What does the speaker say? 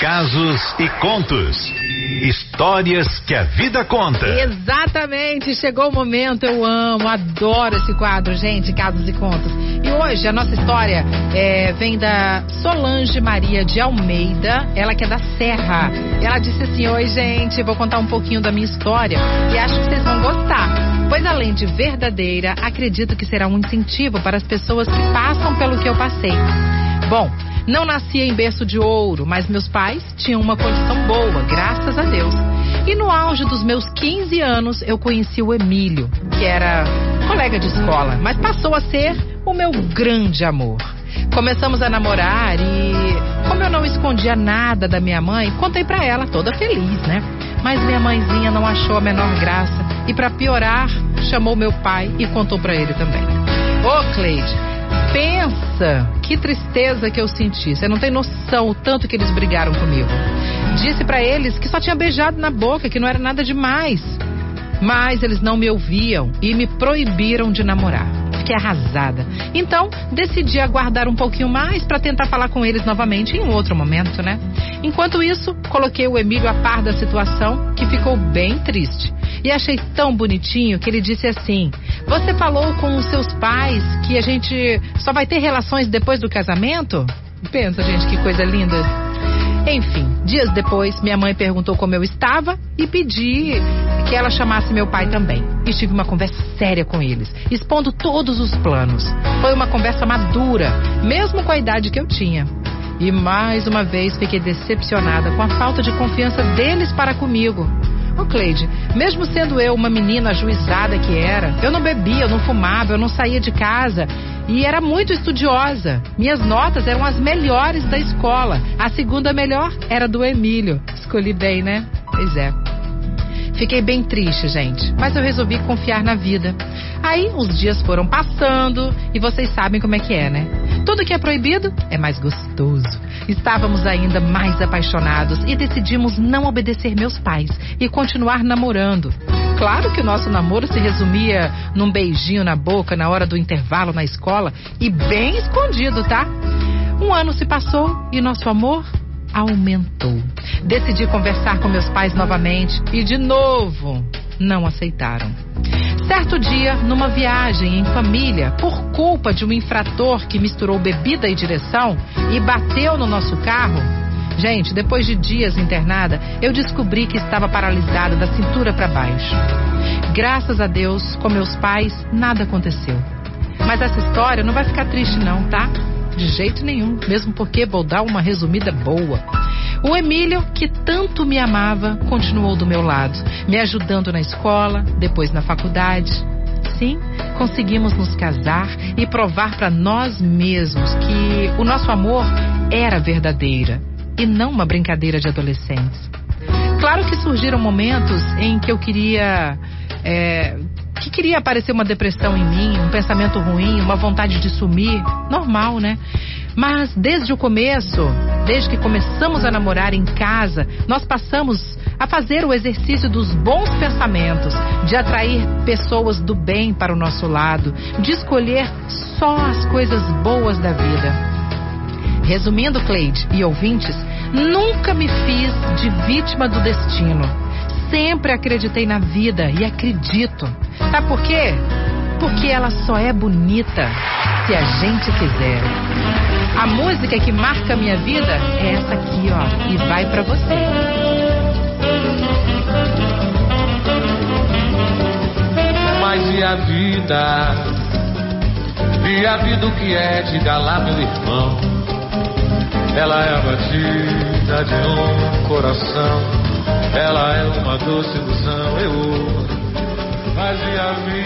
Casos e contos. Histórias que a vida conta. Exatamente, chegou o momento, eu amo, adoro esse quadro, gente, Casos e Contos. E hoje a nossa história é, vem da Solange Maria de Almeida, ela que é da Serra. Ela disse assim: Oi, gente, vou contar um pouquinho da minha história e acho que vocês vão gostar. Pois além de verdadeira, acredito que será um incentivo para as pessoas que passam pelo que eu passei. Bom, não nasci em berço de ouro, mas meus pais tinham uma condição boa, graças a Deus. E no auge dos meus 15 anos, eu conheci o Emílio, que era colega de escola, mas passou a ser o meu grande amor. Começamos a namorar e, como eu não escondia nada da minha mãe, contei para ela, toda feliz, né? Mas minha mãezinha não achou a menor graça e, para piorar, chamou meu pai e contou para ele também. Ô, Cleide, pensa que tristeza que eu senti. Você não tem noção o tanto que eles brigaram comigo. Disse para eles que só tinha beijado na boca, que não era nada demais. Mas eles não me ouviam e me proibiram de namorar. Fiquei arrasada. Então, decidi aguardar um pouquinho mais para tentar falar com eles novamente em outro momento, né? Enquanto isso, coloquei o Emílio a par da situação, que ficou bem triste. E achei tão bonitinho que ele disse assim: Você falou com os seus pais que a gente só vai ter relações depois do casamento? Pensa, gente, que coisa linda. Enfim, dias depois, minha mãe perguntou como eu estava e pedi que ela chamasse meu pai também. E tive uma conversa séria com eles, expondo todos os planos. Foi uma conversa madura, mesmo com a idade que eu tinha. E mais uma vez fiquei decepcionada com a falta de confiança deles para comigo. Ô Cleide, mesmo sendo eu uma menina ajuizada que era, eu não bebia, eu não fumava, eu não saía de casa e era muito estudiosa. Minhas notas eram as melhores da escola. A segunda melhor era do Emílio. Escolhi bem, né? Pois é. Fiquei bem triste, gente, mas eu resolvi confiar na vida. Aí os dias foram passando e vocês sabem como é que é, né? Tudo que é proibido é mais gostoso. Estávamos ainda mais apaixonados e decidimos não obedecer meus pais e continuar namorando. Claro que o nosso namoro se resumia num beijinho na boca na hora do intervalo na escola e bem escondido, tá? Um ano se passou e nosso amor aumentou. Decidi conversar com meus pais novamente e, de novo, não aceitaram. Certo dia, numa viagem em família, por culpa de um infrator que misturou bebida e direção e bateu no nosso carro, gente, depois de dias internada, eu descobri que estava paralisada da cintura para baixo. Graças a Deus, com meus pais, nada aconteceu. Mas essa história não vai ficar triste, não, tá? De jeito nenhum, mesmo porque vou dar uma resumida boa. O Emílio, que tanto me amava, continuou do meu lado, me ajudando na escola, depois na faculdade. Sim, conseguimos nos casar e provar para nós mesmos que o nosso amor era verdadeira e não uma brincadeira de adolescentes. Claro que surgiram momentos em que eu queria é, que queria aparecer uma depressão em mim, um pensamento ruim, uma vontade de sumir, normal, né? Mas desde o começo, desde que começamos a namorar em casa, nós passamos a fazer o exercício dos bons pensamentos, de atrair pessoas do bem para o nosso lado, de escolher só as coisas boas da vida. Resumindo, Cleide e ouvintes, nunca me fiz de vítima do destino sempre acreditei na vida e acredito. Sabe por quê? Porque ela só é bonita se a gente quiser. A música que marca a minha vida é essa aqui, ó, e vai para você. Mas e a vida? E a vida o que é? Diga lá, meu irmão. Ela é a batida de um coração ela é uma doce ilusão, eu. E vida?